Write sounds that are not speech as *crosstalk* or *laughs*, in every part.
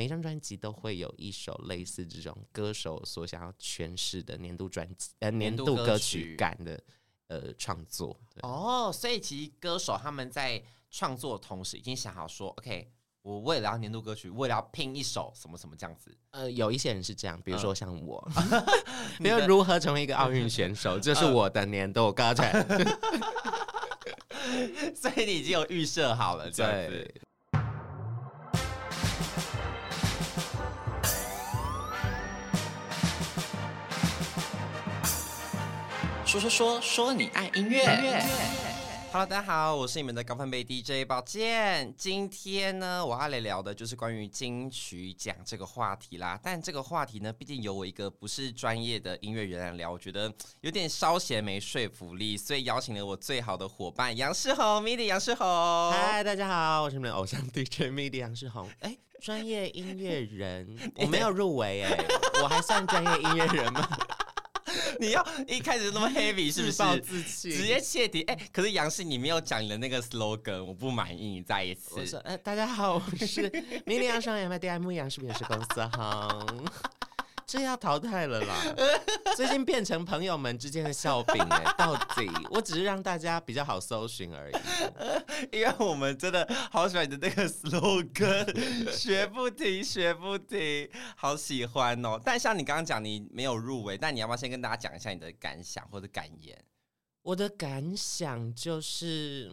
每一张专辑都会有一首类似这种歌手所想要诠释的年度专辑呃年度歌曲感的呃创作。哦，所以其实歌手他们在创作的同时已经想好说，OK。我为了要年度歌曲，为了要拼一首什么什么这样子，呃，有一些人是这样，比如说像我，*laughs* 比如如何成为一个奥运选手，*laughs* 这是我的年度歌曲，*laughs* 所以你已经有预设好了，这样子。说说说说你爱音乐。Hello，大家好，我是你们的高分贝 DJ 宝剑。今天呢，我要来聊的就是关于金曲奖这个话题啦。但这个话题呢，毕竟由我一个不是专业的音乐人来聊，我觉得有点稍嫌没说服力，所以邀请了我最好的伙伴杨世宏，*laughs* MIDI 杨世宏。嗨，大家好，我是你们的偶像 DJ *laughs* MIDI 杨世宏。哎，专业音乐人，*laughs* 我没有入围哎，我还算专业音乐人吗？*laughs* 你要一开始那么 heavy 是不是？自直接切题。哎、欸，可是杨氏，你没有讲你的那个 slogan，我不满意。你再一次。我说，呃，大家好，我是 MIDI 杨世宏，MIDI 杨氏，不是公司哈。这要淘汰了啦！*laughs* 最近变成朋友们之间的笑柄哎，*laughs* 到底我只是让大家比较好搜寻而已，*laughs* 因为我们真的好喜欢你的那个 slogan，学不停，学不停，好喜欢哦！但像你刚刚讲，你没有入围，但你要不要先跟大家讲一下你的感想或者感言？我的感想就是。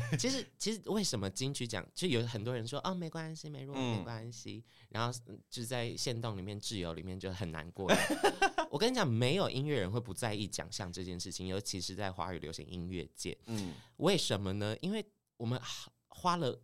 *laughs* 其实，其实为什么金曲奖就有很多人说哦，没关系，没入围没关系，嗯、然后就在限动里面、自由里面就很难过。*laughs* 我跟你讲，没有音乐人会不在意奖项这件事情，尤其是在华语流行音乐界。嗯，为什么呢？因为我们花了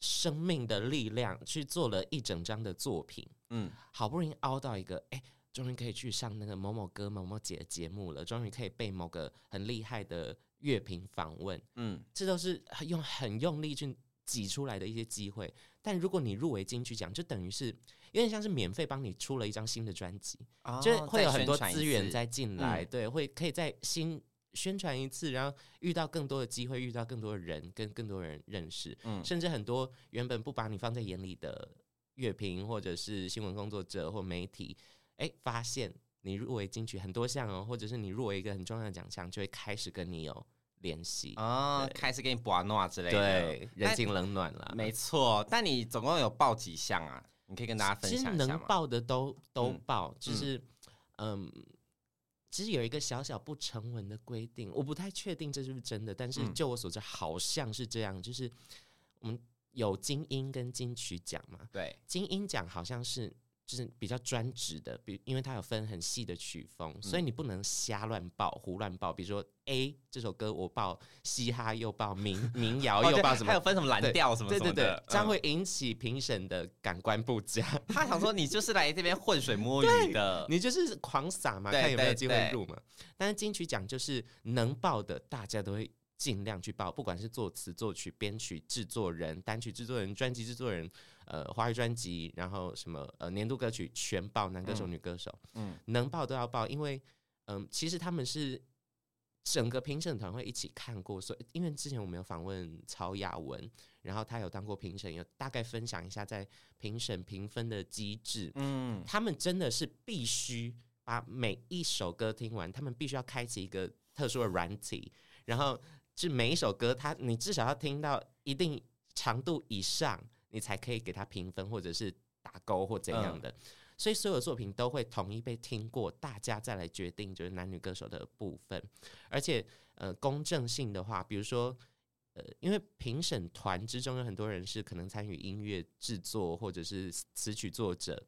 生命的力量去做了一整张的作品，嗯，好不容易凹到一个，哎，终于可以去上那个某某哥、某某姐的节目了，终于可以被某个很厉害的。乐评访问，嗯，这都是用很用力去挤出来的一些机会。但如果你入围金曲奖，就等于是有点像是免费帮你出了一张新的专辑，哦、就会有很多资源再进来，对，会可以再新宣传一次，然后遇到更多的机会，遇到更多的人，跟更多人认识，嗯，甚至很多原本不把你放在眼里的乐评或者是新闻工作者或媒体，哎，发现。你入围金曲很多项哦，或者是你入围一个很重要的奖项，就会开始跟你有联系啊，开始给你博诺之类的，对，人情冷暖了。没错，但你总共有报几项啊？你可以跟大家分享一下吗？其实能报的都都报，就是嗯，嗯，其实有一个小小不成文的规定，我不太确定这是不是真的，但是就我所知，好像是这样，就是我们有精英跟金曲奖嘛，对，精英奖好像是。就是比较专职的，比因为它有分很细的曲风，嗯、所以你不能瞎乱报、胡乱报。比如说 A 这首歌，我报嘻哈又报民民谣又报什么，还有分什么蓝调什么什么的，对对对，这样会引起评审的感官不佳。他想说你就是来这边混水摸鱼的，你就是狂撒嘛，看有没有机会入嘛。但是金曲奖就是能报的，大家都会。尽量去报，不管是作词、作曲、编曲、制作人、单曲制作人、专辑制作人，呃，华语专辑，然后什么呃年度歌曲全报，男歌手、女歌手，嗯，能报都要报，因为嗯、呃，其实他们是整个评审团会一起看过，所以因为之前我们有访问曹雅文，然后他有当过评审，有大概分享一下在评审评分的机制，嗯，他们真的是必须把每一首歌听完，他们必须要开启一个特殊的软体，然后。是每一首歌，它你至少要听到一定长度以上，你才可以给他评分，或者是打勾或怎样的。嗯、所以所有作品都会统一被听过，大家再来决定就是男女歌手的部分。而且呃，公正性的话，比如说呃，因为评审团之中有很多人是可能参与音乐制作或者是词曲作者。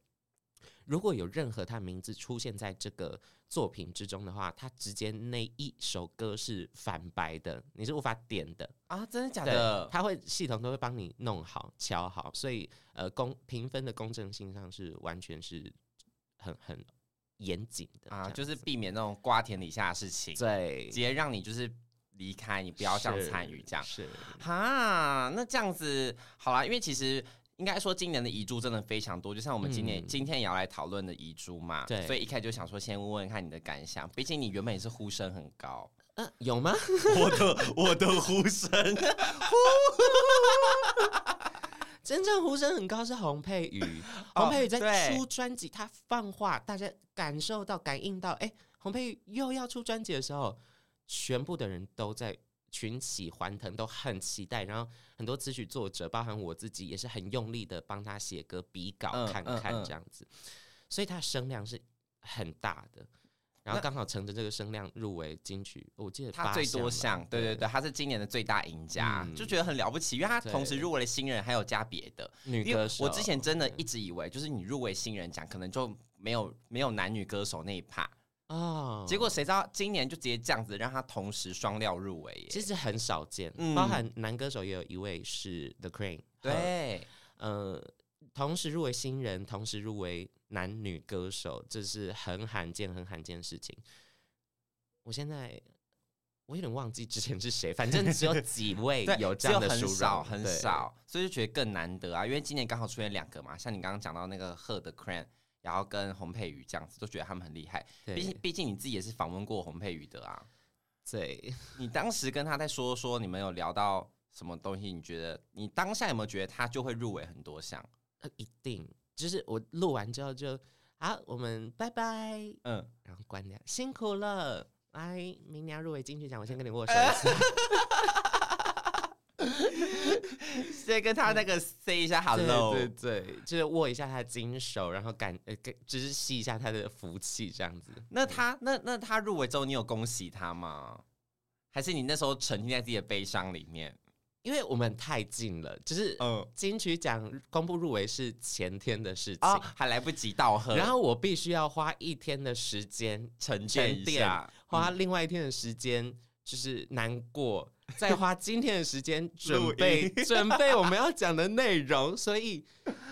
如果有任何他名字出现在这个作品之中的话，他直接那一首歌是反白的，你是无法点的啊！真的假的？他会系统都会帮你弄好、敲好，所以呃，公评分的公正性上是完全是很很严谨的啊，就是避免那种瓜田李下的事情，对，直接让你就是离开，你不要这样参与这样是哈，那这样子好啦，因为其实。应该说，今年的遗珠真的非常多，就像我们今年、嗯、今天也要来讨论的遗珠嘛。对，所以一开始就想说，先问问看你的感想。毕竟你原本也是呼声很高，嗯、呃，有吗？*laughs* 我的我的呼声，*laughs* 真正呼声很高是洪佩瑜，洪佩瑜在出专辑，他放话，大家感受到、感应到，哎、欸，洪佩瑜又要出专辑的时候，全部的人都在群起欢腾，都很期待。然后很多词曲作者，包含我自己，也是很用力的帮他写歌、比稿看看这样子，嗯嗯嗯、所以他的声量是很大的。然后刚好乘着这个声量入围金曲，我记得他最多项，对对对，他是今年的最大赢家，嗯、就觉得很了不起，因为他同时入围了新人，还有加别的女歌手。我之前真的一直以为，就是你入围新人奖，可能就没有没有男女歌手那一趴哦。结果谁知道今年就直接这样子让他同时双料入围耶，其实很少见，嗯、包含男歌手也有一位是 The Crane，对，呃，同时入围新人，同时入围。男女歌手，这是很罕见、很罕见的事情。我现在我有点忘记之前是谁，反正只有几位 *laughs* 有这样的殊荣，很少，很少，所以就觉得更难得啊。因为今年刚好出现两个嘛，像你刚刚讲到那个贺的 Crane，然后跟洪佩瑜这样子，都觉得他们很厉害。毕竟，毕竟你自己也是访问过洪佩瑜的啊。对，*laughs* 你当时跟他在说说，你们有聊到什么东西？你觉得你当下有没有觉得他就会入围很多项？呃，一定。就是我录完之后就好，我们拜拜，嗯，然后关掉，辛苦了，来，明年入围金曲奖，我先跟你握手一次，*laughs* *laughs* 先跟他那个 *laughs* say 一下 hello，对对对，就是握一下他的金手，然后感呃，就是吸一下他的福气，这样子。那他那那他入围之后，你有恭喜他吗？还是你那时候沉浸在自己的悲伤里面？因为我们太近了，就是金曲奖公布入围是前天的事情，哦、还来不及道贺。然后我必须要花一天的时间沉淀一下，花另外一天的时间就是难过，嗯、再花今天的时间准备 *laughs* 准备我们要讲的内容。所以，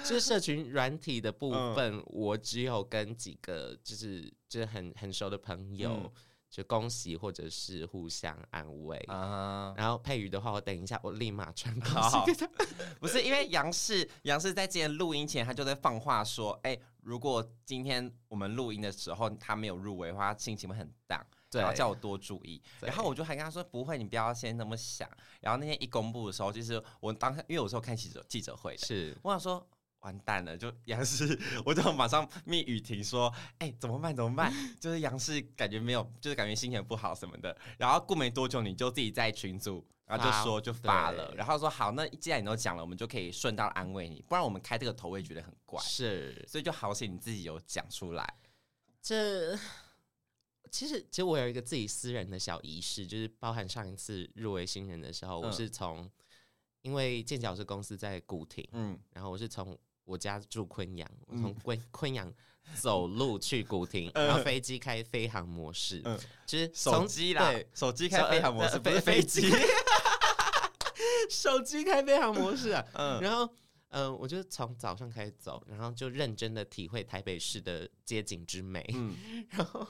就是社群软体的部分，嗯、我只有跟几个就是就是很很熟的朋友。嗯就恭喜或者是互相安慰啊，uh 然后佩瑜的话，我等一下我立马传告诉他。不是因为杨氏，杨氏在今天录音前他就在放话说，哎、欸，如果今天我们录音的时候他没有入围的话，他心情会很 down，对，然后叫我多注意。然后我就还跟他说，不会，你不要先那么想。然后那天一公布的时候，就是我当因为有时候看记者记者会的，是我想说。完蛋了，就杨氏，我就马上密雨婷说：“哎、欸，怎么办？怎么办？就是杨氏感觉没有，就是感觉心情不好什么的。然后过没多久，你就自己在群组，然后就说就发了，然后说好，那既然你都讲了，我们就可以顺道安慰你，不然我们开这个头我也觉得很怪。是，所以就好险你自己有讲出来。这其实，其实我有一个自己私人的小仪式，就是包含上一次入围新人的时候，嗯、我是从因为健脚是公司在古亭，嗯，然后我是从。我家住昆阳，我从昆昆阳走路去古亭，然后飞机开飞航模式，嗯。就是手机啦，对，手机开飞航模式不是飞机，*laughs* 手机开飞航模式啊，*laughs* 嗯，然后嗯，我就从早上开始走，然后就认真的体会台北市的街景之美，嗯，*laughs* 然后。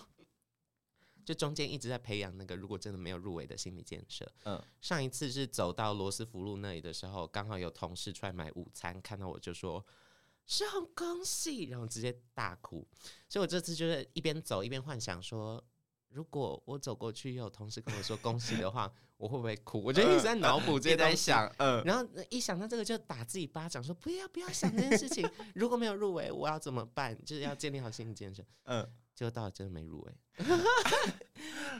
就中间一直在培养那个，如果真的没有入围的心理建设。嗯，上一次是走到罗斯福路那里的时候，刚好有同事出来买午餐，看到我就说：“是很恭喜！”然后直接大哭。所以我这次就是一边走一边幻想说，如果我走过去，又有同事跟我说恭喜的话，我会不会哭？我就一直在脑补这些在想，嗯，然后一想到这个就打自己巴掌，说不要不要想这件事情。如果没有入围，我要怎么办？就是要建立好心理建设。嗯。结果到了真的没入围，*laughs*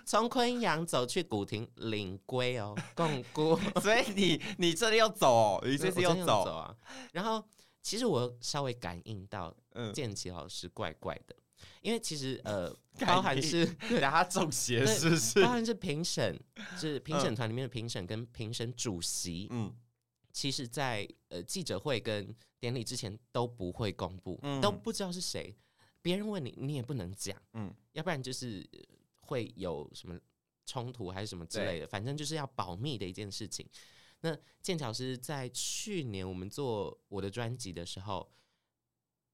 从昆阳走去古亭领龟哦，共估，*laughs* 所以你你这里要走哦，你这次要走？啊。然后其实我稍微感应到，嗯，建奇老师怪怪的，因为其实呃，*laughs* 包含是给他中邪是不是？包含是评审，是评审团里面的评审跟评审主席，嗯，其实在呃记者会跟典礼之前都不会公布，都不知道是谁。别人问你，你也不能讲，嗯，要不然就是会有什么冲突还是什么之类的，反正就是要保密的一件事情。那剑桥是在去年我们做我的专辑的时候，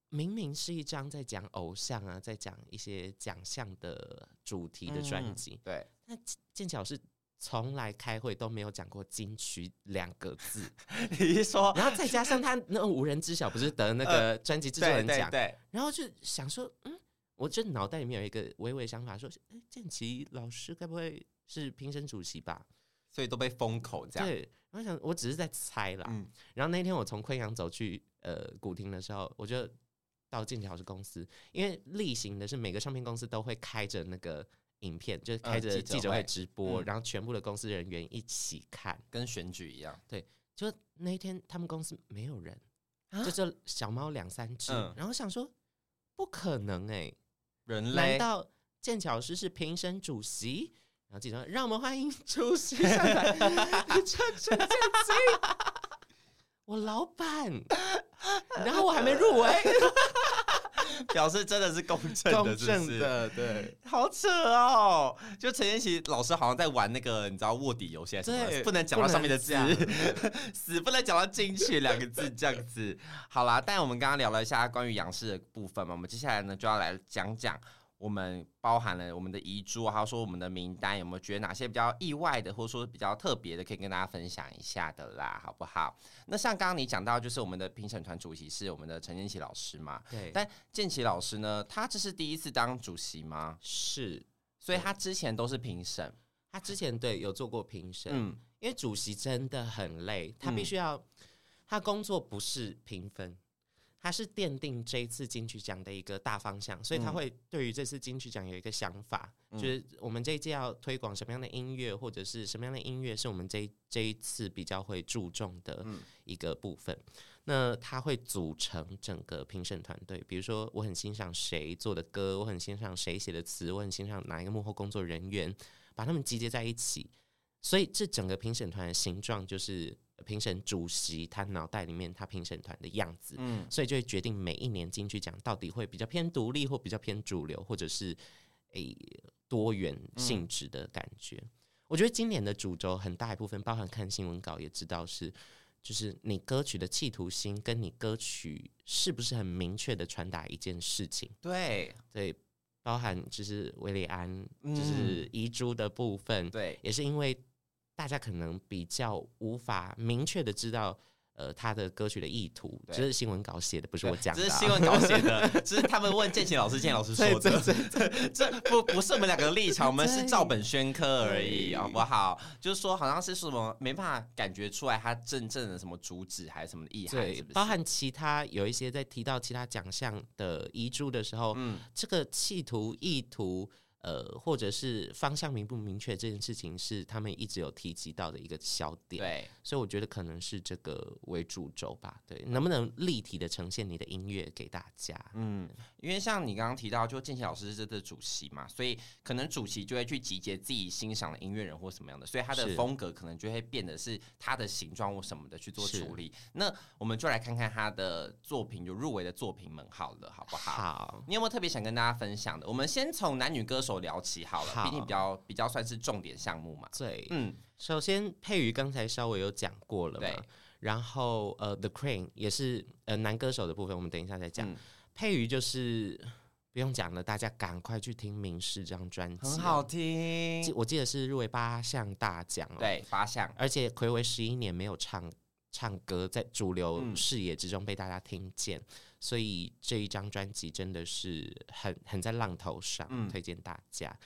明明是一张在讲偶像啊，在讲一些奖项的主题的专辑，嗯，对，那剑桥是。从来开会都没有讲过金曲两个字，*laughs* 你一说，然后再加上他那无人知晓不是得那个专辑制作人奖，对，然后就想说，嗯，我这脑袋里面有一个微微想法，说，哎、欸，建骐老师该不会是评审主席吧？所以都被封口这样。对，然我想我只是在猜啦。嗯、然后那天我从昆阳走去呃古亭的时候，我就到剑桥老师公司，因为例行的是每个唱片公司都会开着那个影片，就是开着记者会直播，嗯、然后全部的公司人员一起看，跟选举一样。对，就那一天他们公司没有人，啊、就这小猫两三只，嗯、然后想说不可能哎、欸，人类难道剑桥老师是评审主席？然后记者说：“让我们欢迎主席上来，*laughs* 陈建基，*laughs* 我老板。*laughs* 然后我还没入围，表示真的是公正的，公正的，对，好扯哦！就陈妍希老师好像在玩那个，你知道卧底游戏，对，不能讲到上面的字，*laughs* 死不能讲到进去两个字这样子。好啦，但我们刚刚聊了一下关于杨氏的部分嘛，我们接下来呢就要来讲讲。”我们包含了我们的遗珠，还有说我们的名单，有没有觉得哪些比较意外的，或者说比较特别的，可以跟大家分享一下的啦，好不好？那像刚刚你讲到，就是我们的评审团主席是我们的陈建奇老师嘛？对。但建奇老师呢，他这是第一次当主席吗？是，所以他之前都是评审，他之前对有做过评审，嗯，因为主席真的很累，他必须要，嗯、他工作不是评分。他是奠定这一次金曲奖的一个大方向，所以他会对于这次金曲奖有一个想法，嗯、就是我们这一届要推广什么样的音乐，或者是什么样的音乐是我们这一这一次比较会注重的一个部分。嗯、那他会组成整个评审团队，比如说我很欣赏谁做的歌，我很欣赏谁写的词，我很欣赏哪一个幕后工作人员，把他们集结在一起，所以这整个评审团的形状就是。评审主席他脑袋里面他评审团的样子，嗯，所以就会决定每一年金曲奖到底会比较偏独立或比较偏主流，或者是诶、欸、多元性质的感觉。嗯、我觉得今年的主轴很大一部分，包含看新闻稿也知道是，就是你歌曲的企图心跟你歌曲是不是很明确的传达一件事情。对对，包含就是韦礼安就是遗珠的部分，对，也是因为。大家可能比较无法明确的知道，呃，他的歌曲的意图，这是新闻稿写的，不是我讲的，啊。这是新闻稿写的，这是他们问建琴老师，建琴老师说的。这这这不不是我们两个立场，我们是照本宣科而已，好不好？就是说，好像是什么没办法感觉出来他真正的什么主旨还是什么意涵，对，包含其他有一些在提到其他奖项的遗嘱的时候，嗯，这个企图意图。呃，或者是方向明不明确这件事情是他们一直有提及到的一个小点，对，所以我觉得可能是这个为主轴吧，对，能不能立体的呈现你的音乐给大家？嗯，因为像你刚刚提到，就建奇老师是这个主席嘛，所以可能主席就会去集结自己欣赏的音乐人或什么样的，所以他的风格可能就会变得是他的形状或什么的去做处理。那我们就来看看他的作品，有入围的作品们好了，好不好？好，你有没有特别想跟大家分享的？我们先从男女歌手聊起好了，毕竟比较比较算是重点项目嘛。对，嗯，首先佩瑜刚才稍微有讲过了嘛，对。然后呃，The Crane 也是呃男歌手的部分，我们等一下再讲。嗯、佩瑜就是不用讲了，大家赶快去听《明示》这张专辑，很好听。我记得是入围八项大奖，对，八项，而且暌违十一年没有唱唱歌，在主流视野之中被大家听见。嗯所以这一张专辑真的是很很在浪头上，嗯、推荐大家。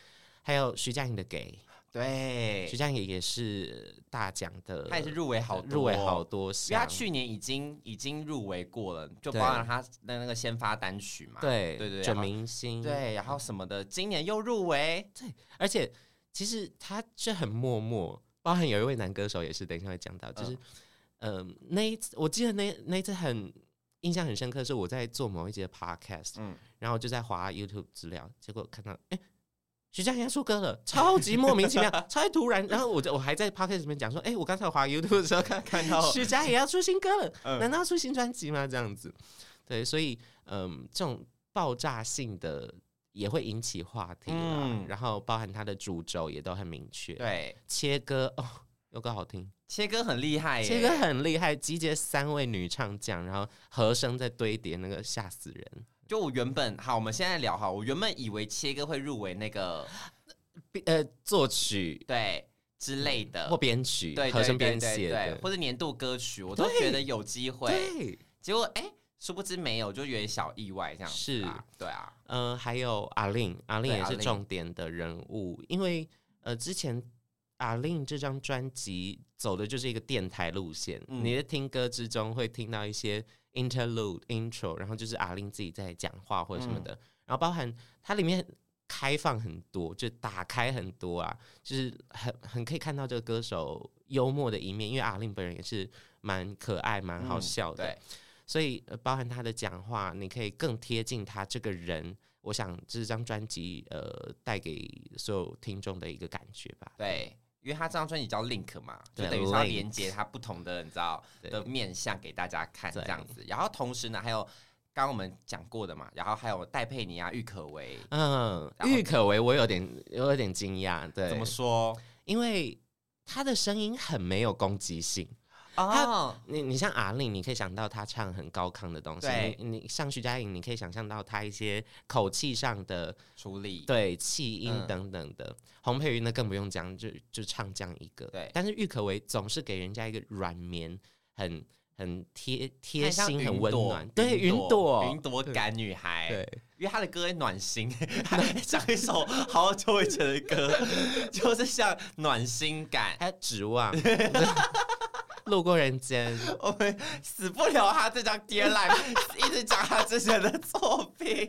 还有徐佳莹的《给》，对，徐佳莹也是大奖的，她也是入围好入围好多项，因为他去年已经已经入围过了，就包含她的那个先发单曲嘛，对对对，准明星，对，然后什么的，今年又入围，对，而且其实她是很默默，包含有一位男歌手也是，等一下会讲到，就是嗯、呃，那一次我记得那那一次很。印象很深刻，是我在做某一节的 podcast，嗯，然后就在划 YouTube 资料，结果看到，哎、欸，徐佳莹要出歌了，超级莫名其妙，*laughs* 超级突然，然后我就我还在 podcast 里面讲说，哎、欸，我刚才滑 YouTube 的时候看看到徐佳莹要出新歌了，嗯、难道要出新专辑吗？这样子，对，所以，嗯，这种爆炸性的也会引起话题，嗯，然后包含它的主轴也都很明确，对，切割哦。有歌好听，切歌很厉害耶，切歌很厉害，集结三位女唱将，然后和声在堆叠，那个吓死人。就我原本好，我们现在聊哈，我原本以为切歌会入围那个呃作曲对之类的，或编曲对和声编写对，或者年度歌曲，我都觉得有机会。对，结果哎，殊不知没有，就有点小意外这样子。是，对啊，嗯，还有阿令，阿令也是重点的人物，因为呃之前。阿令这张专辑走的就是一个电台路线，嗯、你在听歌之中会听到一些 interlude intro，然后就是阿令自己在讲话或者什么的，嗯、然后包含它里面开放很多，就打开很多啊，就是很很可以看到这个歌手幽默的一面，因为阿令本人也是蛮可爱、蛮好笑的，嗯、所以包含他的讲话，你可以更贴近他这个人。我想这张专辑呃带给所有听众的一个感觉吧。对。因为他这张专辑叫 Link 嘛，就等于是要连接他不同的，你知道的面相给大家看这样子。然后同时呢，还有刚刚我们讲过的嘛，然后还有戴佩妮啊、郁可唯。嗯，郁可唯我有点有点惊讶，对，怎么说？因为他的声音很没有攻击性。哦，你你像阿令，你可以想到他唱很高亢的东西。你你像徐佳莹，你可以想象到他一些口气上的处理，对气音等等的。洪、嗯、佩瑜呢更不用讲，就就唱这样一个。对，但是郁可唯总是给人家一个软绵、很很贴贴心、很温暖。对，云朵，云朵感女孩。对，因为她的歌很暖心，*laughs* 唱一首好久以前的歌，*laughs* 就是像暖心感，还有指望。*laughs* 路过人间，*laughs* 我们死不了他这张 Dear Life，一直讲他之前的作品，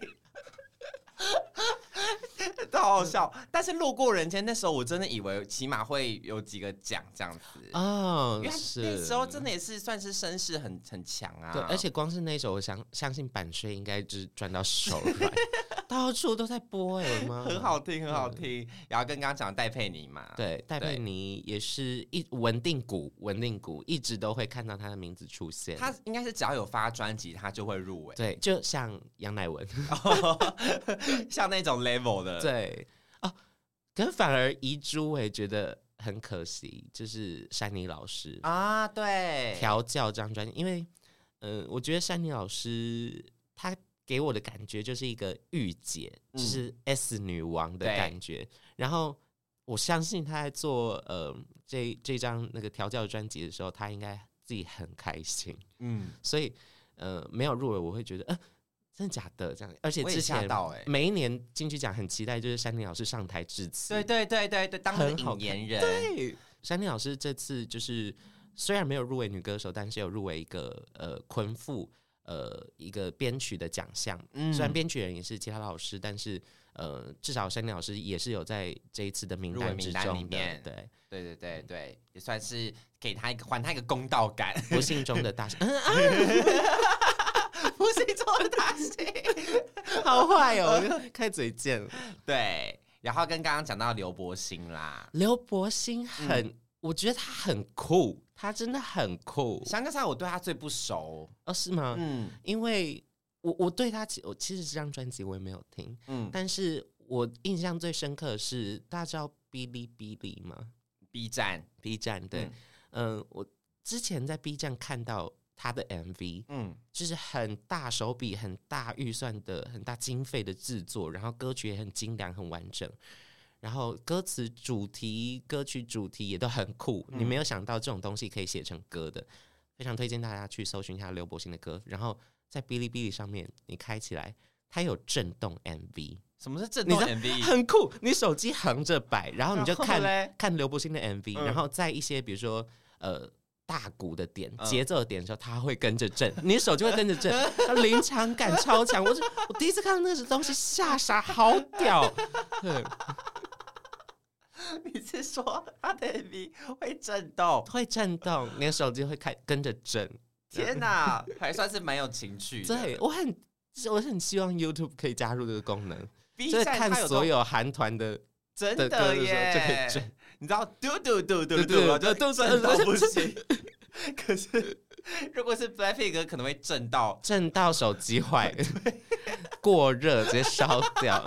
*laughs* 都好好笑。但是路过人间那时候，我真的以为起码会有几个奖这样子哦，因为那时候真的也是算是声势很很强啊。对，而且光是那首，我相相信版税应该就是赚到手软。*laughs* 到处都在播 *laughs* 哎？很好听，很好听。嗯、然后跟刚刚讲戴佩妮嘛，对，戴佩妮也是一稳定股，稳定股一直都会看到她的名字出现。她应该是只要有发专辑，她就会入围。对，就像杨乃文，*laughs* 像那种 level 的。对哦，可是反而遗珠，我也觉得很可惜，就是珊妮老师啊，对，调教这张专辑，因为嗯、呃，我觉得珊妮老师她。给我的感觉就是一个御姐，嗯、就是 S 女王的感觉。对然后我相信她在做呃这这张那个调教专辑的时候，她应该自己很开心。嗯，所以呃没有入围，我会觉得呃真的假的这样。而且之前每一年金曲奖很期待，就是珊妮老师上台致辞。对对对对对，当引言人。对，珊妮老师这次就是虽然没有入围女歌手，但是有入围一个呃昆富。呃，一个编曲的奖项，嗯、虽然编曲人也是其他老师，但是呃，至少珊妮老师也是有在这一次的名单之中的。里面。对，对对对对，也算是给他一个还他一个公道感。不幸中的大幸，*laughs* 不幸中的大幸，好坏哦，*laughs* 开嘴贱。对，然后跟刚刚讲到刘柏辛啦，刘柏辛很，嗯、我觉得他很酷。他真的很酷，香格斯拉我对他最不熟哦，是吗？嗯，因为我我对他，我其实这张专辑我也没有听，嗯，但是我印象最深刻的是，大家知道哔哩哔哩吗？B 站，B 站，对，嗯、呃，我之前在 B 站看到他的 MV，嗯，就是很大手笔、很大预算的、很大经费的制作，然后歌曲也很精良、很完整。然后歌词主题、歌曲主题也都很酷，嗯、你没有想到这种东西可以写成歌的，非常推荐大家去搜寻一下刘柏辛的歌。然后在哔哩哔哩上面，你开起来，它有震动 MV。什么是震动 MV？*laughs* 很酷，你手机横着摆，然后你就看看刘柏辛的 MV，、嗯、然后在一些比如说呃大鼓的点、节奏的点的时候，它会跟着震，你的手就会跟着震，*laughs* 它临场感超强。我我第一次看到那个东西吓傻，好屌。*laughs* 对 *laughs* 你是说他的 MV 会震动？会震动，你的手机会开跟着震。天哪，还算是蛮有情趣的。对，我很我很希望 YouTube 可以加入这个功能，就是看所有韩团的真的耶，就可以震。你知道嘟嘟嘟嘟嘟吗？就震到不行。*laughs* 可是如果是 Blackpink 可能会震到震到手机坏，*laughs* 过热直接烧掉。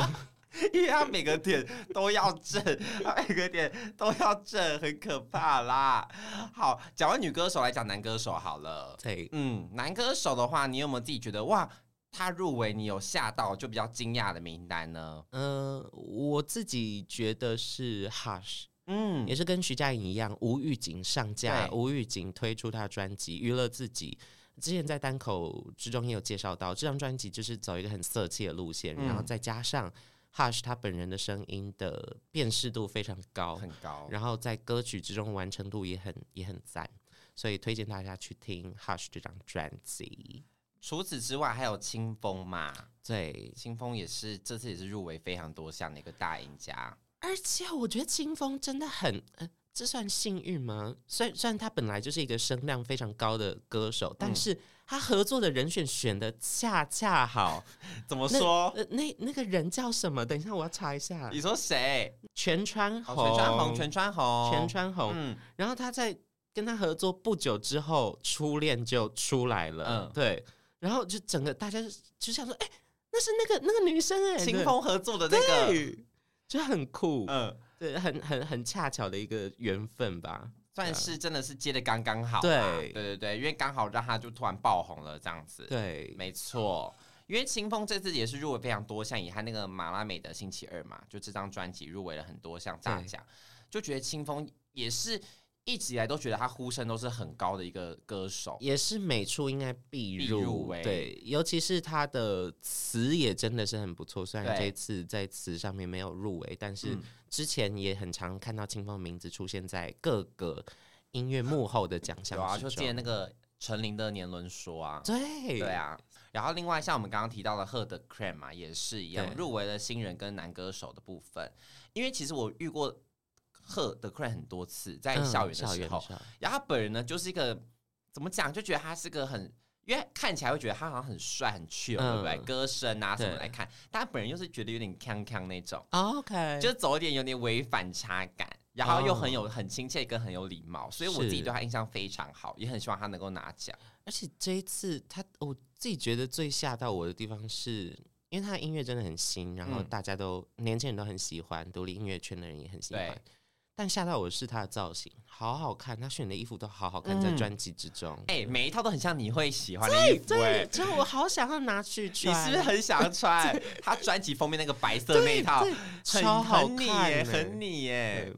因为他每个点都要正，他每个点都要正，很可怕啦。好，讲完女歌手来讲男歌手好了。对，嗯，男歌手的话，你有没有自己觉得哇，他入围你有吓到就比较惊讶的名单呢？嗯、呃，我自己觉得是 Hush，嗯，也是跟徐佳莹一样，无预警上架，对无预警推出他的专辑，娱乐自己。之前在单口之中也有介绍到，这张专辑就是走一个很色气的路线，嗯、然后再加上。Hush 他本人的声音的辨识度非常高，很高，然后在歌曲之中完成度也很也很赞，所以推荐大家去听 Hush 这张专辑。除此之外，还有清风嘛？对，清风也是这次也是入围非常多项的一个大赢家。而且我觉得清风真的很，呃，这算幸运吗？虽然虽然他本来就是一个声量非常高的歌手，嗯、但是他合作的人选选的恰恰好。*laughs* 怎么说？那呃、那那个人叫什么？等一下，我要查一下。你说谁？全川红，全川红，全川红，全川红。嗯，然后他在跟他合作不久之后，初恋就出来了。嗯，对。然后就整个大家就想说，哎，那是那个那个女生哎，清风合作的那个。就很酷，嗯，对，很很很恰巧的一个缘分吧，算是真的是接的刚刚好，对，对对对，因为刚好让他就突然爆红了这样子，对，没错，因为清风这次也是入围非常多项，以他那个马拉美的星期二嘛，就这张专辑入围了很多项大奖，就觉得清风也是。一直以来都觉得他呼声都是很高的一个歌手，也是每处应该必入，必入围。对，尤其是他的词也真的是很不错。虽然这次在词上面没有入围，但是之前也很常看到清风的名字出现在各个音乐幕后的奖项。有啊，就记得那个陈琳的年轮说啊，对对啊。然后另外像我们刚刚提到的赫的 Crème 嘛，也是一样入围了新人跟男歌手的部分。因为其实我遇过。贺的 Crème 很多次在校园的时候，嗯、然后他本人呢就是一个怎么讲，就觉得他是个很，因为看起来会觉得他好像很帅很 chill，对不对？歌声啊什么来看，但他本人又是觉得有点锵锵那种、哦、，OK，就是走一点有点微反差感，然后又很有很亲切跟很有礼貌，所以我自己对他印象非常好，也很希望他能够拿奖。而且这一次他，我自己觉得最吓到我的地方是，因为他的音乐真的很新，然后大家都、嗯、年轻人都很喜欢，独立音乐圈的人也很喜欢。但吓到我的是他的造型，好好看，他选的衣服都好好看，在专辑之中，哎、嗯欸，每一套都很像你会喜欢的衣服、欸，哎，真的，我好想要拿去穿。*laughs* 你是不是很想要 *laughs* 穿？他专辑封面那个白色那一套，超好看，很你耶，很你耶。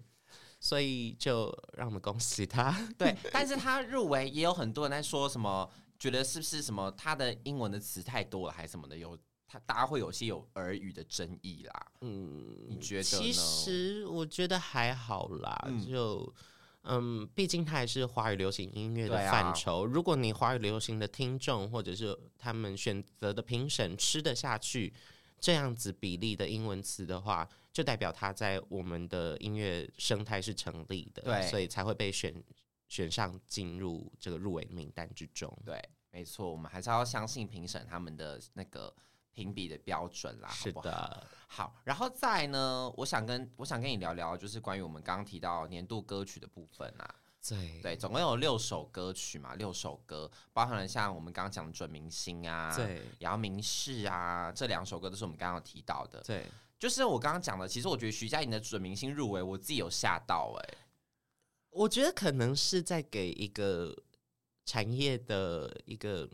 所以就让我们恭喜他。*laughs* 对，但是他入围也有很多人在说什么，觉得是不是什么他的英文的词太多了，还是什么的有。他大家会有些有耳语的争议啦，嗯，你觉得？其实我觉得还好啦，嗯、就嗯，毕竟它还是华语流行音乐的范畴。啊、如果你华语流行的听众或者是他们选择的评审吃得下去这样子比例的英文词的话，就代表他在我们的音乐生态是成立的，对，所以才会被选选上进入这个入围名单之中。对，没错，我们还是要相信评审他们的那个。评比的标准啦，好不好？是的，好，然后再呢，我想跟我想跟你聊聊，就是关于我们刚刚提到年度歌曲的部分啊。对对，总共有六首歌曲嘛，六首歌，包含了像我们刚刚讲的准明星啊，对，姚明示啊，这两首歌都是我们刚刚提到的。对，就是我刚刚讲的，其实我觉得徐佳莹的准明星入围，我自己有吓到哎、欸，我觉得可能是在给一个产业的一个。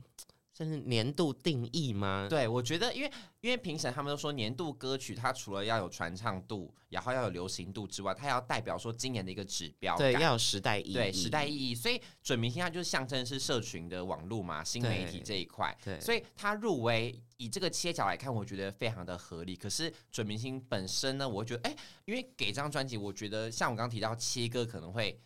这是年度定义吗？对，我觉得，因为因为评审他们都说年度歌曲，它除了要有传唱度，然后要有流行度之外，它要代表说今年的一个指标，对，要有时代意义，对，时代意义。所以准明星它就是象征是社群的网络嘛，新媒体这一块，对，所以它入围以这个切角来看，我觉得非常的合理。可是准明星本身呢，我觉得，哎，因为给这张专辑，我觉得像我刚刚提到切歌可能会。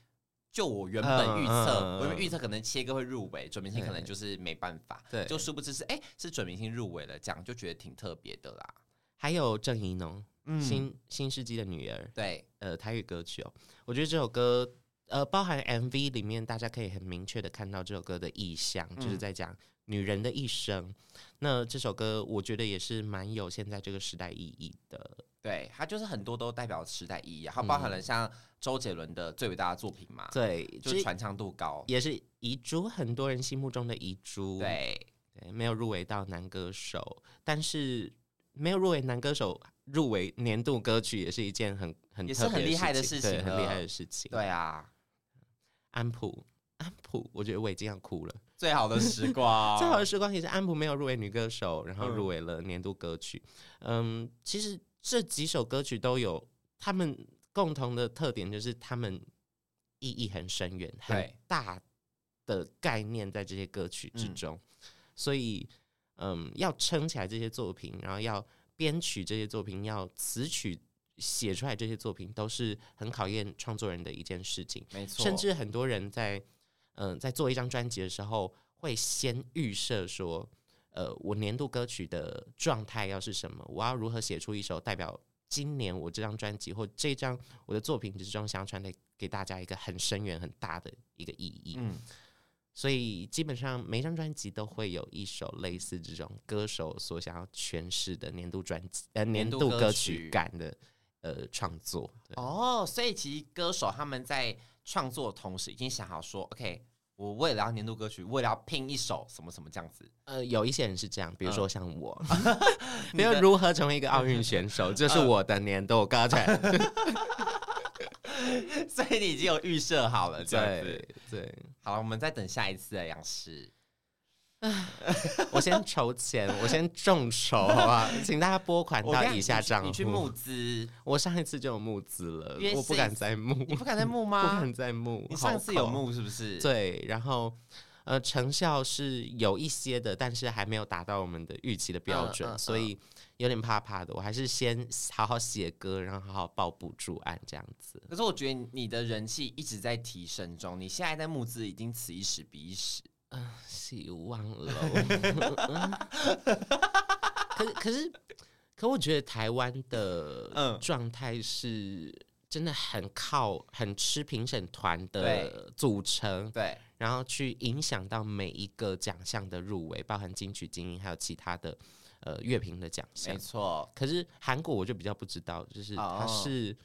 就我原本预测，嗯、我原本预测可能切歌会入围，准明星可能就是没办法。对，就殊不知是哎、欸，是准明星入围了，这样就觉得挺特别的啦。还有郑怡农，嗯，新新世纪的女儿，对，呃，台语歌曲哦，我觉得这首歌，呃，包含 MV 里面，大家可以很明确的看到这首歌的意象，嗯、就是在讲女人的一生。那这首歌，我觉得也是蛮有现在这个时代意义的。对，它就是很多都代表时代意义，然后包含了像周杰伦的最伟大的作品嘛，对，就是传唱度高，也是遗珠，很多人心目中的遗珠。对，对，没有入围到男歌手，但是没有入围男歌手入围年度歌曲，也是一件很很也是很厉害的事情，很厉害的事情。对啊，安普，安普，我觉得我已经要哭了。最好的时 *laughs* 光，最好的时光，也是安普没有入围女歌手，然后入围了年度歌曲。嗯，嗯，其实。这几首歌曲都有他们共同的特点，就是他们意义很深远，很大的概念在这些歌曲之中。所以，嗯，要撑起来这些作品，然后要编曲这些作品，要词曲写出来这些作品，都是很考验创作人的一件事情。没错，甚至很多人在嗯、呃、在做一张专辑的时候，会先预设说，呃，我年度歌曲的状态要是什么，我要如何写出一首代表今年我这张专辑或这张我的作品之中想要传递给大家一个很深远很大的一个意义。嗯。所以基本上每张专辑都会有一首类似这种歌手所想要诠释的年度专辑呃年度歌曲感的呃创作。哦，所以其实歌手他们在创作的同时已经想好说，OK，我为了要年度歌曲，为了要拼一首什么什么这样子。呃，有一些人是这样，比如说像我，*laughs* *laughs* 比如如何成为一个奥运选手，这是我的年度歌曲。*laughs* 所以你已经有预设好了，这样子对。对，好了，我们再等下一次的样式。我先筹钱，我先众筹，好不好？*laughs* 请大家拨款到以下账户。你去募资，我上一次就有募资了，我不敢再募。你不敢再募吗？*laughs* 不敢再募。你上次有募是不是？对，然后呃，成效是有一些的，但是还没有达到我们的预期的标准，嗯嗯嗯、所以。有点怕怕的，我还是先好好写歌，然后好好报补助案这样子。可是我觉得你的人气一直在提升中，你现在在募资已经此一时彼一时，嗯、呃，希望了。*laughs* 可是可是，可我觉得台湾的状态是真的很靠很吃评审团的组成，对，对然后去影响到每一个奖项的入围，包含金曲精英还有其他的。呃，乐评的奖项。没错，可是韩国我就比较不知道，就是它是、哦、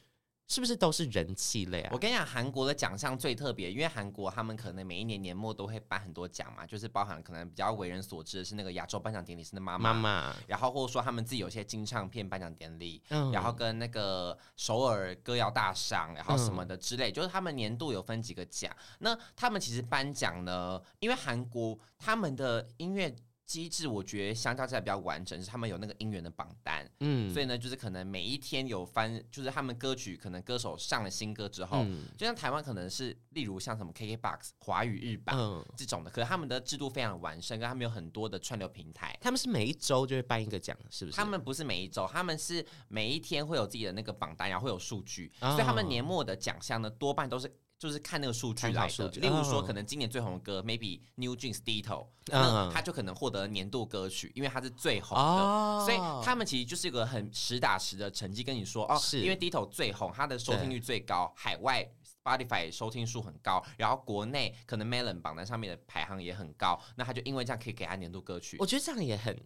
是不是都是人气类啊？我跟你讲，韩国的奖项最特别，因为韩国他们可能每一年年末都会颁很多奖嘛，就是包含可能比较为人所知的是那个亚洲颁奖典礼是那妈妈，妈妈，然后或者说他们自己有些金唱片颁奖典礼，嗯，然后跟那个首尔歌谣大赏，然后什么的之类，嗯、就是他们年度有分几个奖。那他们其实颁奖呢，因为韩国他们的音乐。机制我觉得相较起来比较完整，是他们有那个音源的榜单，嗯，所以呢，就是可能每一天有翻，就是他们歌曲可能歌手上了新歌之后，嗯、就像台湾可能是例如像什么 KKBOX 华语日版、嗯、这种的，可是他们的制度非常完善，跟他们有很多的串流平台，他们是每一周就会颁一个奖，是不是？他们不是每一周，他们是每一天会有自己的那个榜单，然后会有数据，哦、所以他们年末的奖项呢多半都是。就是看那个数据来的，例如说，可能今年最红的歌、哦、，maybe New Jeans Ditto，那他就可能获得年度歌曲，因为他是最红的，哦、所以他们其实就是一个很实打实的成绩跟你说哦，是。因为 Ditto 最红，他的收听率最高，海外 Spotify 收听数很高，然后国内可能 Melon 榜单上面的排行也很高，那他就因为这样可以给他年度歌曲。我觉得这样也很。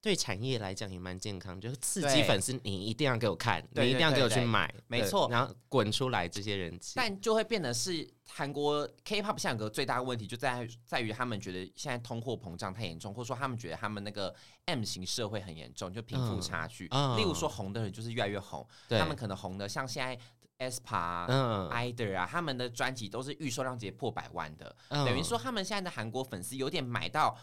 对产业来讲也蛮健康，就是刺激粉丝，你一定要给我看，你一定要给我去买，没错，然后滚出来这些人气。但就会变得是韩国 K-pop 现在有个最大的问题，就在在于他们觉得现在通货膨胀太严重，或者说他们觉得他们那个 M 型社会很严重，就贫富差距。嗯、例如说红的人就是越来越红，他们可能红的像现在 aespa、嗯、IDOL 啊，他们的专辑都是预售量直接破百万的，嗯、等于说他们现在的韩国粉丝有点买到。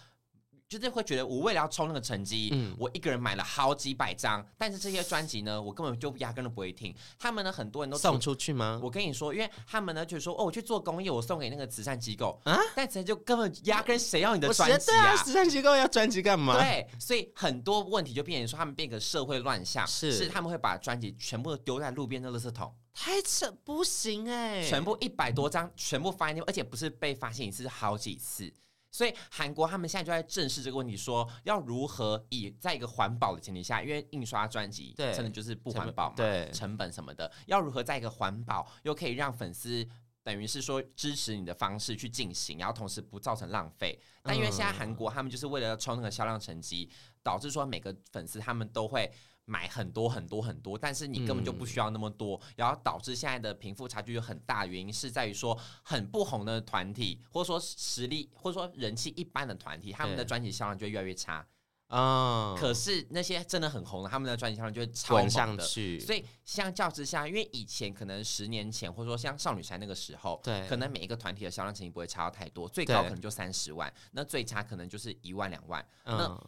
就是会觉得我为了要冲那个成绩，嗯、我一个人买了好几百张，但是这些专辑呢，我根本就压根都不会听。他们呢，很多人都送出去吗？我跟你说，因为他们呢，就是说哦，我去做公益，我送给那个慈善机构啊，但其实就根本压根谁要你的专辑啊？慈善机构要专辑干嘛？对，所以很多问题就变成说，他们变个社会乱象，是是他们会把专辑全部都丢在路边的垃圾桶，太扯不行哎、欸！全部一百多张，全部发现，而且不是被发现一次，是好几次。所以韩国他们现在就在正视这个问题，说要如何以在一个环保的前提下，因为印刷专辑真的就是不环保嘛，对，成本什么的，要如何在一个环保又可以让粉丝等于是说支持你的方式去进行，然后同时不造成浪费。但因为现在韩国他们就是为了要冲那个销量成绩，导致说每个粉丝他们都会。买很多很多很多，但是你根本就不需要那么多，嗯、然后导致现在的贫富差距有很大。原因是在于说，很不红的团体，或者说实力，或者说人气一般的团体，他们的专辑销量就会越来越差啊。嗯、可是那些真的很红的，他们的专辑销量就会超。上去。所以相较之下，因为以前可能十年前，或者说像少女时代那个时候，对，可能每一个团体的销量成绩不会差到太多，最高可能就三十万，那最差可能就是一万两万。嗯、那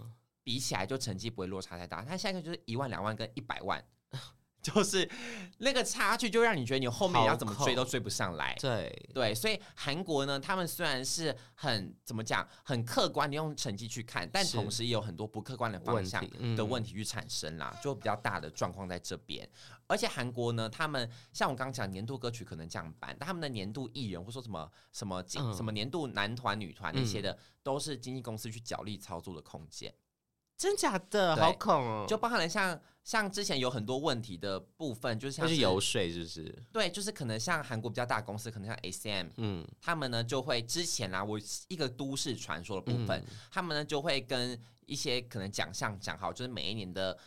比起来就成绩不会落差太大，他现在就是一万两万跟一百万，*laughs* 就是那个差距，就让你觉得你后面要怎么追都追不上来。对对，所以韩国呢，他们虽然是很怎么讲，很客观的用成绩去看，但同时也有很多不客观的方向的问题去产生啦，嗯、就比较大的状况在这边。而且韩国呢，他们像我刚刚讲年度歌曲可能降班，但他们的年度艺人或说什么什么什么，什么年度男团、女团那些的，嗯、都是经纪公司去角力操作的空间。真假的，好恐哦！就包含了像像之前有很多问题的部分，就是像是游说，是不是？对，就是可能像韩国比较大公司，可能像 SM，嗯，他们呢就会之前啊，我一个都市传说的部分，嗯、他们呢就会跟一些可能奖项讲好，就是每一年的。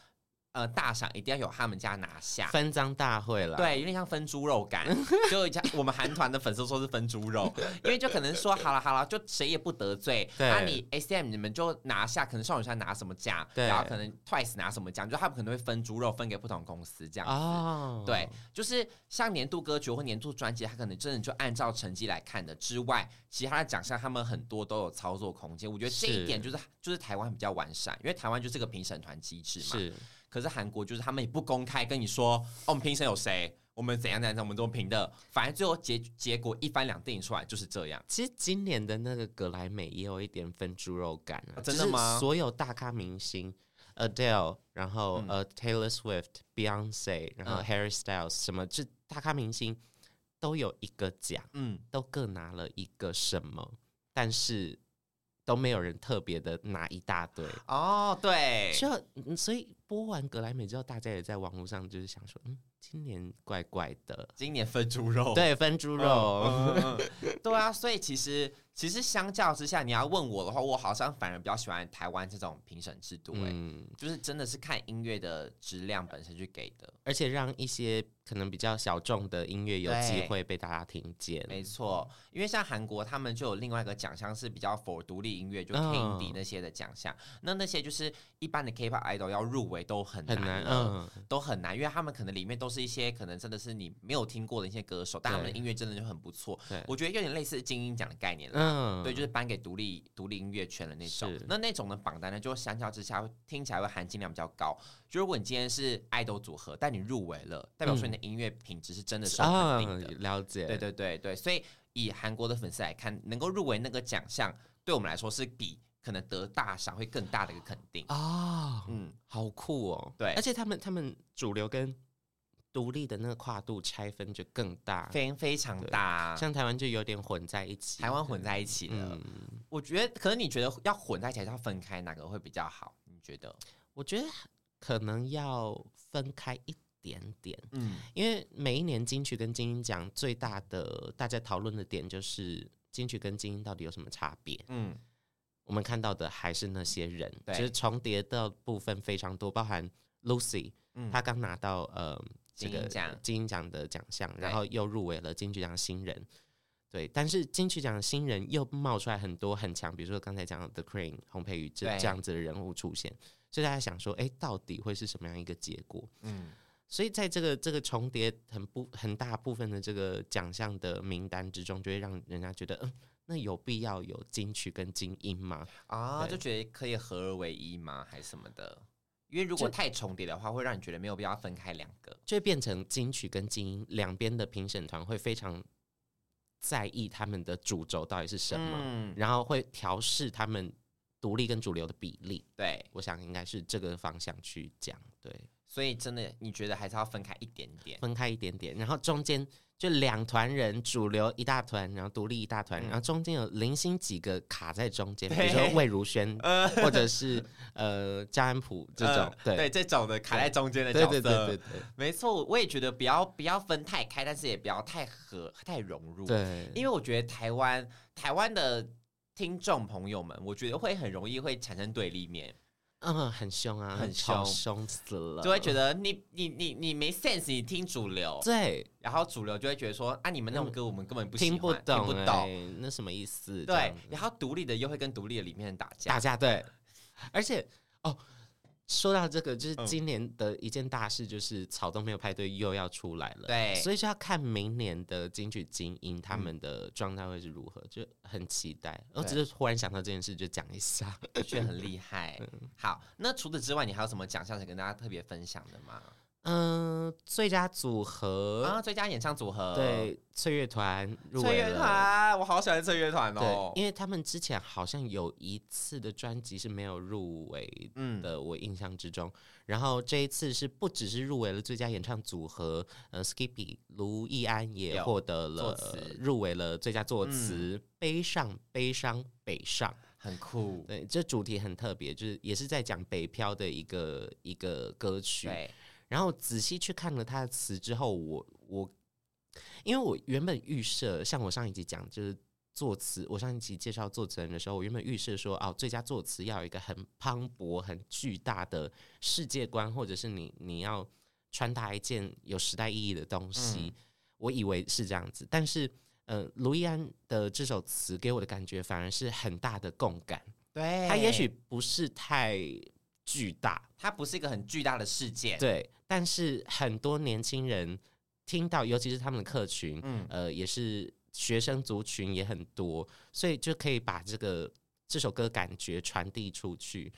呃，大赏一定要有他们家拿下，分赃大会了。对，有点像分猪肉感，*laughs* 就像我们韩团的粉丝说是分猪肉，因为就可能说好了好了，就谁也不得罪。对，那你 SM 你们就拿下，可能少女时代拿什么奖，对，然后可能 Twice 拿什么奖，就他们可能会分猪肉分给不同公司这样子。哦，对，就是像年度歌曲或年度专辑，他可能真的就按照成绩来看的之外，其他的奖项他们很多都有操作空间。我觉得这一点就是就是台湾比较完善，因为台湾就是个评审团机制嘛。是。可是韩国就是他们也不公开跟你说，哦，我们评审有谁，我们怎样怎样，我们怎么评的，反正最后结结果一翻两定出来就是这样。其实今年的那个格莱美也有一点分猪肉感啊，啊真的吗？所有大咖明星，Adele，然后呃、嗯 uh, Taylor Swift，Beyonce，然后 Harry Styles，、嗯、什么这大咖明星都有一个奖，嗯，都各拿了一个什么，但是。都没有人特别的拿一大堆哦，对，就所以播完格莱美之后，大家也在网络上就是想说，嗯，今年怪怪的，今年分猪肉，对，分猪肉，嗯嗯嗯、对啊，所以其实。其实相较之下，你要问我的话，我好像反而比较喜欢台湾这种评审制度，哎，就是真的是看音乐的质量本身去给的，而且让一些可能比较小众的音乐有机会被大家听见。没错，因为像韩国他们就有另外一个奖项是比较 for 独立音乐，就 K-INDY 那些的奖项。那那些就是一般的 K-pop idol 要入围都很难，嗯，都很难，因为他们可能里面都是一些可能真的是你没有听过的一些歌手，但他们的音乐真的就很不错。我觉得有点类似金音奖的概念了。嗯，对，就是颁给独立独立音乐圈的那种。那那种的榜单呢，就相较之下听起来会含金量比较高。就如果你今天是爱豆组合，但你入围了，代表说你的音乐品质是真的是肯定的。了解。对对对对，所以以韩国的粉丝来看，能够入围那个奖项，对我们来说是比可能得大赏会更大的一个肯定啊。嗯，好酷哦。对，而且他们他们主流跟。独立的那个跨度拆分就更大，非非常大。像台湾就有点混在一起，台湾混在一起了。嗯、我觉得，可能你觉得要混在一起，还是要分开，哪个会比较好？你觉得？我觉得可能要分开一点点。嗯，因为每一年金曲跟金音奖最大的大家讨论的点就是金曲跟金音到底有什么差别？嗯，我们看到的还是那些人，其实对重叠的部分非常多，包含 Lucy，她刚、嗯、拿到呃。这个金音奖的奖项，然后又入围了金曲奖新人，对，但是金曲奖新人又冒出来很多很强，比如说刚才讲的 The Crane 洪佩瑜这这样子的人物出现，所以大家想说，哎，到底会是什么样一个结果？嗯，所以在这个这个重叠很不很大部分的这个奖项的名单之中，就会让人家觉得，嗯，那有必要有金曲跟金音吗？啊，就觉得可以合而为一吗？还是什么的？因为如果太重叠的话，会让你觉得没有必要分开两个，就会变成金曲跟金音两边的评审团会非常在意他们的主轴到底是什么，嗯、然后会调试他们独立跟主流的比例。对，我想应该是这个方向去讲。对，所以真的你觉得还是要分开一点点，分开一点点，然后中间。就两团人，主流一大团，然后独立一大团，嗯、然后中间有零星几个卡在中间，比如说魏如萱，*laughs* 呃、或者是呃焦安普这种，呃、对。对，这种的卡在中间的角色，对对对对对，没错，我也觉得不要不要分太开，但是也不要太合太融入，对，因为我觉得台湾台湾的听众朋友们，我觉得会很容易会产生对立面。嗯，很凶啊，很凶，凶死了，就会觉得你你你你没 sense，你听主流，对，然后主流就会觉得说啊，你们那种歌我们根本不听不懂，听不懂，那什么意思？对，然后独立的又会跟独立的里面打架，打架，对，而且哦。说到这个，就是今年的一件大事，就是草东没有派对又要出来了，对，所以就要看明年的金曲精英他们的状态会是如何，就很期待。我只是忽然想到这件事，就讲一下，觉得很 *laughs* 厉害。好，那除此之外，你还有什么奖项想跟大家特别分享的吗？嗯，最佳组合啊，最佳演唱组合，对，翠乐团入围了。脆乐团，我好喜欢翠乐团哦。对，因为他们之前好像有一次的专辑是没有入围的，嗯、我印象之中。然后这一次是不只是入围了最佳演唱组合，呃，Skippy 卢易安也获得了入围了最佳作词，嗯，悲上悲伤北上，很酷。对，这主题很特别，就是也是在讲北漂的一个一个歌曲。对。然后仔细去看了他的词之后，我我，因为我原本预设，像我上一集讲，就是作词，我上一集介绍作词人的时候，我原本预设说，哦，最佳作词要有一个很磅礴、很巨大的世界观，或者是你你要传达一件有时代意义的东西，嗯、我以为是这样子。但是，呃，卢易安的这首词给我的感觉反而是很大的共感，对，他也许不是太巨大，它不是一个很巨大的事件，对。但是很多年轻人听到，尤其是他们的客群，嗯，呃，也是学生族群也很多，所以就可以把这个这首歌感觉传递出去。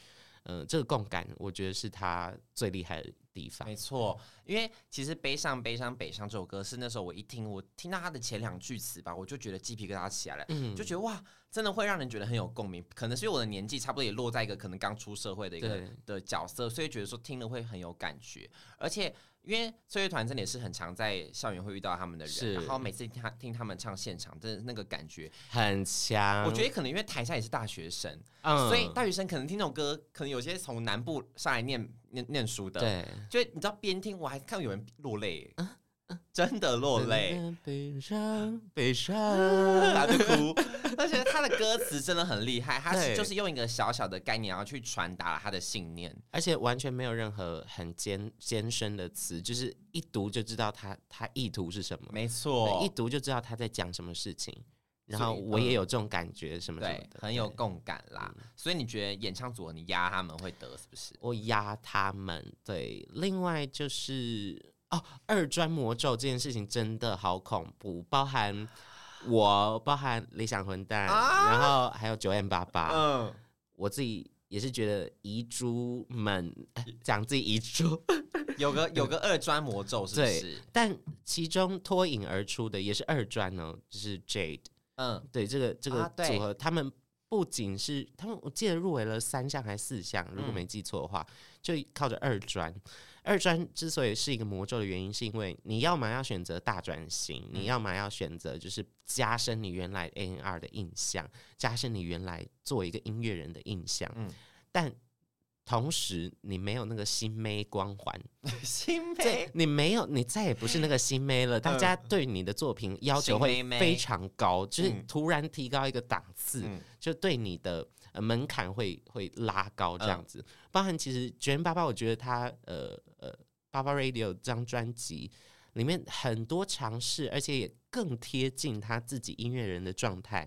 嗯、呃，这个共感，我觉得是他最厉害的地方。没错，因为其实《悲伤悲伤北上》这首歌是那时候我一听，我听到他的前两句词吧，我就觉得鸡皮疙瘩起来了，嗯，就觉得哇，真的会让人觉得很有共鸣。可能是因为我的年纪差不多也落在一个可能刚出社会的一个的角色，所以觉得说听了会很有感觉，而且。因为脆乐团真的也是很常在校园会遇到他们的人，然后每次听他听他们唱现场，真的那个感觉很强。我觉得可能因为台下也是大学生，嗯，所以大学生可能听这种歌，可能有些从南部上来念念念书的，对，就你知道边听我还看到有人落泪。嗯真的落泪，*laughs* 悲伤，悲伤，*laughs* 他就哭。而且他的歌词真的很厉害，他是就是用一个小小的概念，然后去传达他的信念，而且完全没有任何很艰艰深的词，就是一读就知道他他意图是什么。没错，一读就知道他在讲什么事情。然后我也有这种感觉，什么什么的，很有共感啦。所以你觉得演唱组合你压他们会得是不是？我压他们。对，另外就是。哦，二专魔咒这件事情真的好恐怖，包含我，包含理想混蛋，啊、然后还有九 M 八八。嗯，我自己也是觉得遗珠们讲自己遗珠，*laughs* 有个有个二专魔咒是不是？对，但其中脱颖而出的也是二专哦，就是 Jade。嗯，对，这个这个组合，啊、他们不仅是他们，我记得入围了三项还是四项，如果没记错的话，嗯、就靠着二专。二专之所以是一个魔咒的原因，是因为你要么要选择大转型，你要么要选择就是加深你原来 A N R 的印象，加深你原来做一个音乐人的印象。嗯，但同时你没有那个新妹光环，*laughs* 新妹，你没有，你再也不是那个新妹了。大家对你的作品要求会非常高，就是突然提高一个档次，就对你的。呃，门槛会会拉高这样子，嗯、包含其实 9m88，我觉得他呃呃，BaBa Radio 这张专辑里面很多尝试，而且也更贴近他自己音乐人的状态，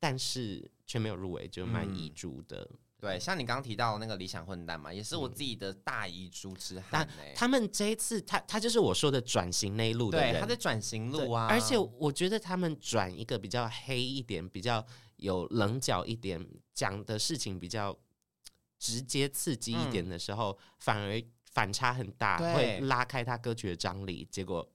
但是却没有入围，就蛮遗珠的。嗯、对，像你刚刚提到那个理想混蛋嘛，也是我自己的大遗珠之憾。但他们这一次，他他就是我说的转型那一路的人，对，他在转型路啊。而且我觉得他们转一个比较黑一点，比较。有棱角一点，讲的事情比较直接刺激一点的时候，嗯、反而反差很大，会拉开他歌曲的张力。结果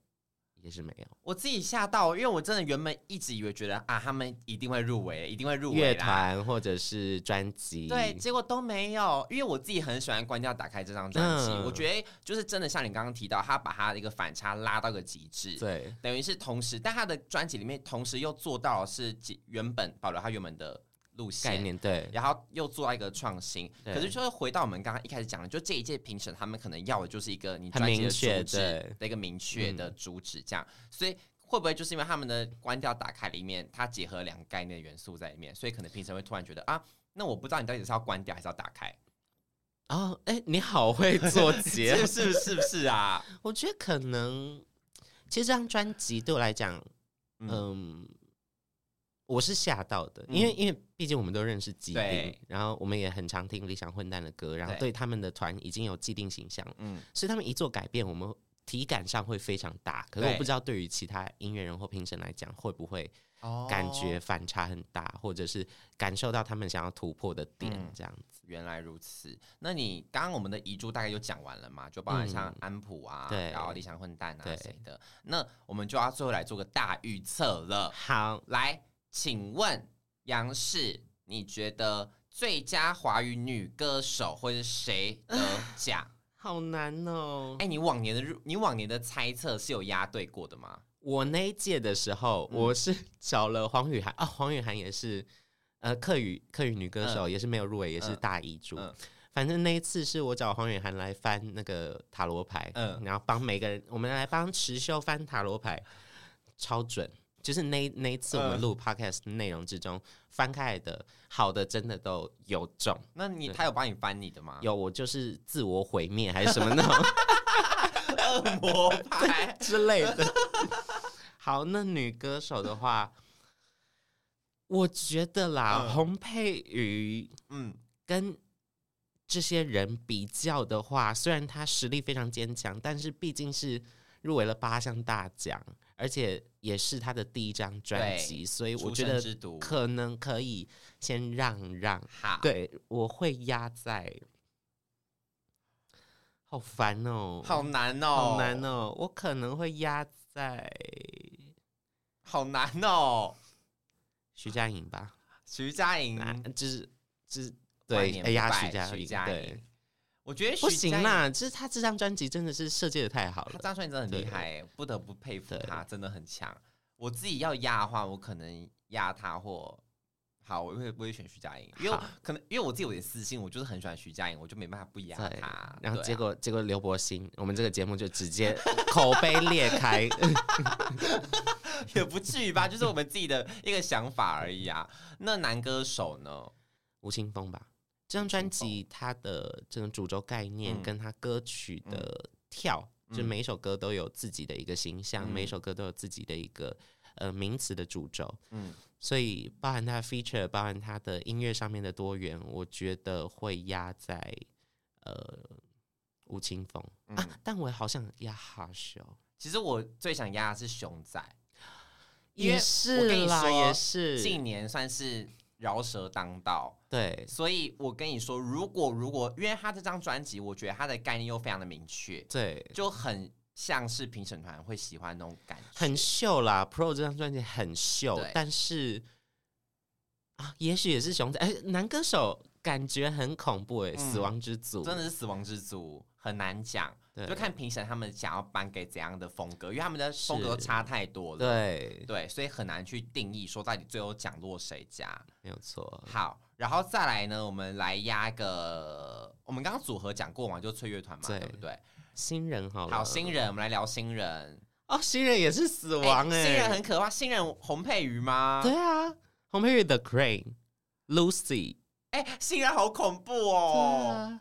也是没有。我自己吓到，因为我真的原本一直以为觉得啊，他们一定会入围，一定会入围乐团或者是专辑。对，结果都没有。因为我自己很喜欢关掉打开这张专辑，嗯、我觉得就是真的像你刚刚提到，他把他的一个反差拉到个极致。对，等于是同时，但他的专辑里面同时又做到是原本保留他原本的。路线。概念对，然后又做到一个创新，可是就是回到我们刚刚一开始讲的，就这一届评审他们可能要的就是一个你专辑的主旨的一个明确的主旨，这样，所以会不会就是因为他们的关掉打开里面，它结合两个概念元素在里面，所以可能评审会突然觉得啊，那我不知道你到底是要关掉还是要打开？哦，哎，你好会做结，是不是是不是啊？*laughs* 我觉得可能，其实这张专辑对我来讲，嗯。嗯我是吓到的，因为因为毕竟我们都认识基丁，然后我们也很常听理想混蛋的歌，然后对他们的团已经有既定形象，嗯，所以他们一做改变，我们体感上会非常大，可是我不知道对于其他音乐人或评审来讲会不会感觉反差很大，哦、或者是感受到他们想要突破的点这样子。嗯、原来如此，那你刚刚我们的遗珠大概就讲完了嘛？就包含像安普啊，嗯、然后理想混蛋啊谁的，对那我们就要最后来做个大预测了。好，来，请问杨氏，你觉得最佳华语女歌手会是谁得奖？*laughs* 好难哦！哎、欸，你往年的你往年的猜测是有押对过的吗？我那一届的时候，嗯、我是找了黄雨涵啊，黄雨涵也是呃客语客语女歌手，嗯、也是没有入围，也是大遗珠。嗯嗯、反正那一次是我找黄雨涵来翻那个塔罗牌，嗯，然后帮每个人，我们来帮池修翻塔罗牌，超准。就是那那一次我们录 podcast 内容之中、呃、翻开来的好的真的都有中。那你他有帮你翻你的吗？有，我就是自我毁灭还是什么那种 *laughs* 恶魔牌 *laughs* 之类的。*laughs* 好，那女歌手的话，我觉得啦，呃、洪佩瑜，嗯，跟这些人比较的话，虽然她实力非常坚强，但是毕竟是入围了八项大奖。而且也是他的第一张专辑，所以我觉得可能可以先让让。好，对，我会压在，好烦哦，好难哦，好难哦，我可能会压在，好难哦，徐佳莹吧，徐佳莹，就是就是对，哎呀，徐佳莹，对。我觉得不行啦，就是他这张专辑真的是设计的太好了，他这张专辑真的很厉害，对不得不佩服他，真的很强。我自己要压的话，我可能压他或好，我会不会选徐佳莹？因为可能因为我自己有点私心，我就是很喜欢徐佳莹，我就没办法不压他。然后结果、啊、结果刘柏辛，我们这个节目就直接 *laughs* 口碑裂开，*laughs* 也不至于吧？就是我们自己的一个想法而已啊。那男歌手呢？吴青峰吧。这张专辑它的这种主轴概念，跟它歌曲的跳，嗯、就每一首歌都有自己的一个形象，嗯、每一首歌都有自己的一个呃名词的主轴，嗯，所以包含它的 feature，包含它的音乐上面的多元，我觉得会压在呃吴青峰、嗯、啊，但我好想压哈秀。其实我最想压的是熊仔，也是啦，也是。近年算是。饶舌当道，对，所以我跟你说，如果如果，因为他这张专辑，我觉得他的概念又非常的明确，对，就很像是评审团会喜欢那种感觉，很秀啦。Pro 这张专辑很秀，但是啊，也许也是熊仔，哎，男歌手感觉很恐怖哎，死亡之组、嗯、真的是死亡之组，很难讲。对就看评审他们想要颁给怎样的风格，因为他们的风格差太多了。对对，所以很难去定义说到底最后奖落谁家。没有错。好，然后再来呢，我们来压个，我们刚刚组合讲过嘛，就脆乐团嘛，对，对不对？新人好，好新人，我们来聊新人。哦，新人也是死亡哎、欸，新人很可怕。新人洪佩瑜吗？对啊，洪佩瑜的 Crane，Lucy。哎，新人好恐怖哦。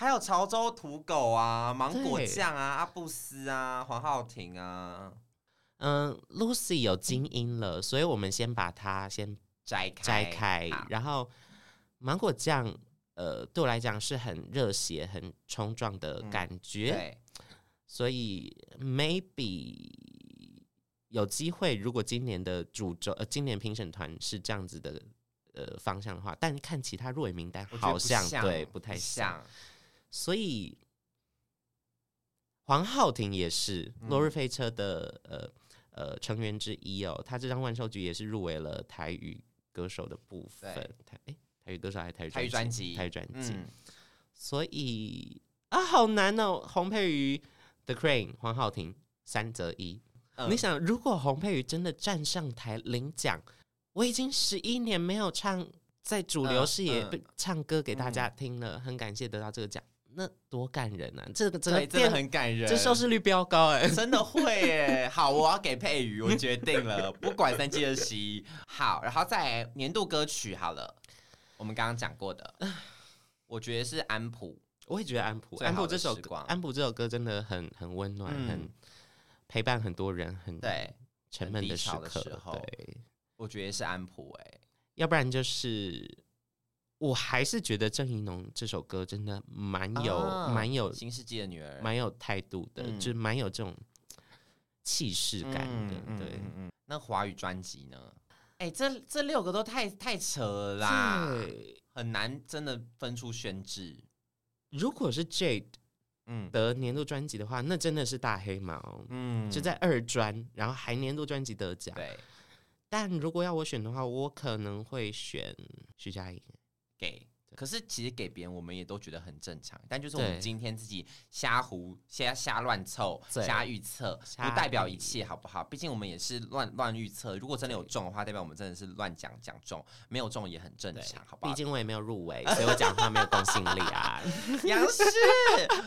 还有潮州土狗啊，芒果酱啊，阿布斯啊，黄浩庭啊，嗯，Lucy 有精英了，所以我们先把它先摘开，摘开，然后芒果酱，呃，对我来讲是很热血、很冲撞的感觉，嗯、所以 maybe 有机会，如果今年的主轴，呃，今年评审团是这样子的，呃，方向的话，但看其他入围名单，好像，像对不太像。像所以黄浩庭也是落日飞车的呃呃成员之一哦，他这张万寿菊也是入围了台语歌手的部分，对。台哎台语歌手还是台语台语专辑台语专辑，嗯、所以啊好难哦，洪佩瑜、The Crane、黄浩庭三择一，嗯、你想如果洪佩瑜真的站上台领奖，我已经十一年没有唱在主流视野唱歌给大家听了，嗯、很感谢得到这个奖。那多感人啊！这个这个真的很感人，这收视率飙高哎，*laughs* 真的会哎。好，我要给佩瑜，我决定了，不管三七二十一。好，然后再年度歌曲好了，我们刚刚讲过的，我觉得是安普，我也觉得安普，安普这首歌，安普这首歌真的很很温暖，嗯、很陪伴很多人，很对沉闷的时刻。对，我觉得是安普哎，要不然就是我还是觉得郑宜农这首歌真的蛮有蛮、啊、有新世纪的女儿，蛮有态度的，嗯、就蛮有这种气势感的。嗯、对，嗯嗯、那华语专辑呢？哎、欸，这这六个都太太扯了啦，对很难真的分出宣制。如果是 Jade 嗯得年度专辑的话，嗯、那真的是大黑马。嗯，就在二专，然后还年度专辑得奖。对，但如果要我选的话，我可能会选徐佳莹。给。可是其实给别人我们也都觉得很正常，但就是我们今天自己瞎胡、瞎瞎乱凑、瞎预测，不代表一切，好不好？毕竟我们也是乱乱预测。如果真的有中的话，代表我们真的是乱讲讲中；没有中也很正常，好不好？毕竟我也没有入围，*laughs* 所以我讲话没有公信力啊。杨氏，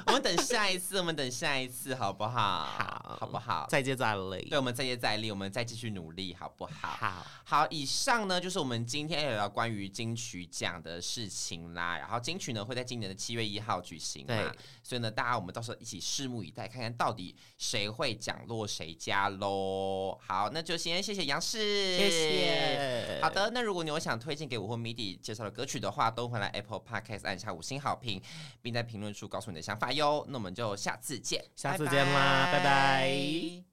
我们等下一次，我们等下一次，好不好？好，好不好？再接再厉，对，我们再接再厉，我们再继续努力，好不好？好，好。以上呢，就是我们今天聊聊关于金曲奖的事情。啦，然后金曲呢会在今年的七月一号举行嘛，对所以呢，大家我们到时候一起拭目以待，看看到底谁会奖落谁家喽。好，那就先谢谢杨氏，谢谢。好的，那如果你有想推荐给我或 MIDI 介绍的歌曲的话，都欢迎来 Apple Podcast 按下五星好评，并在评论处告诉你的想法哟。那我们就下次见，下次见啦，拜拜。拜拜。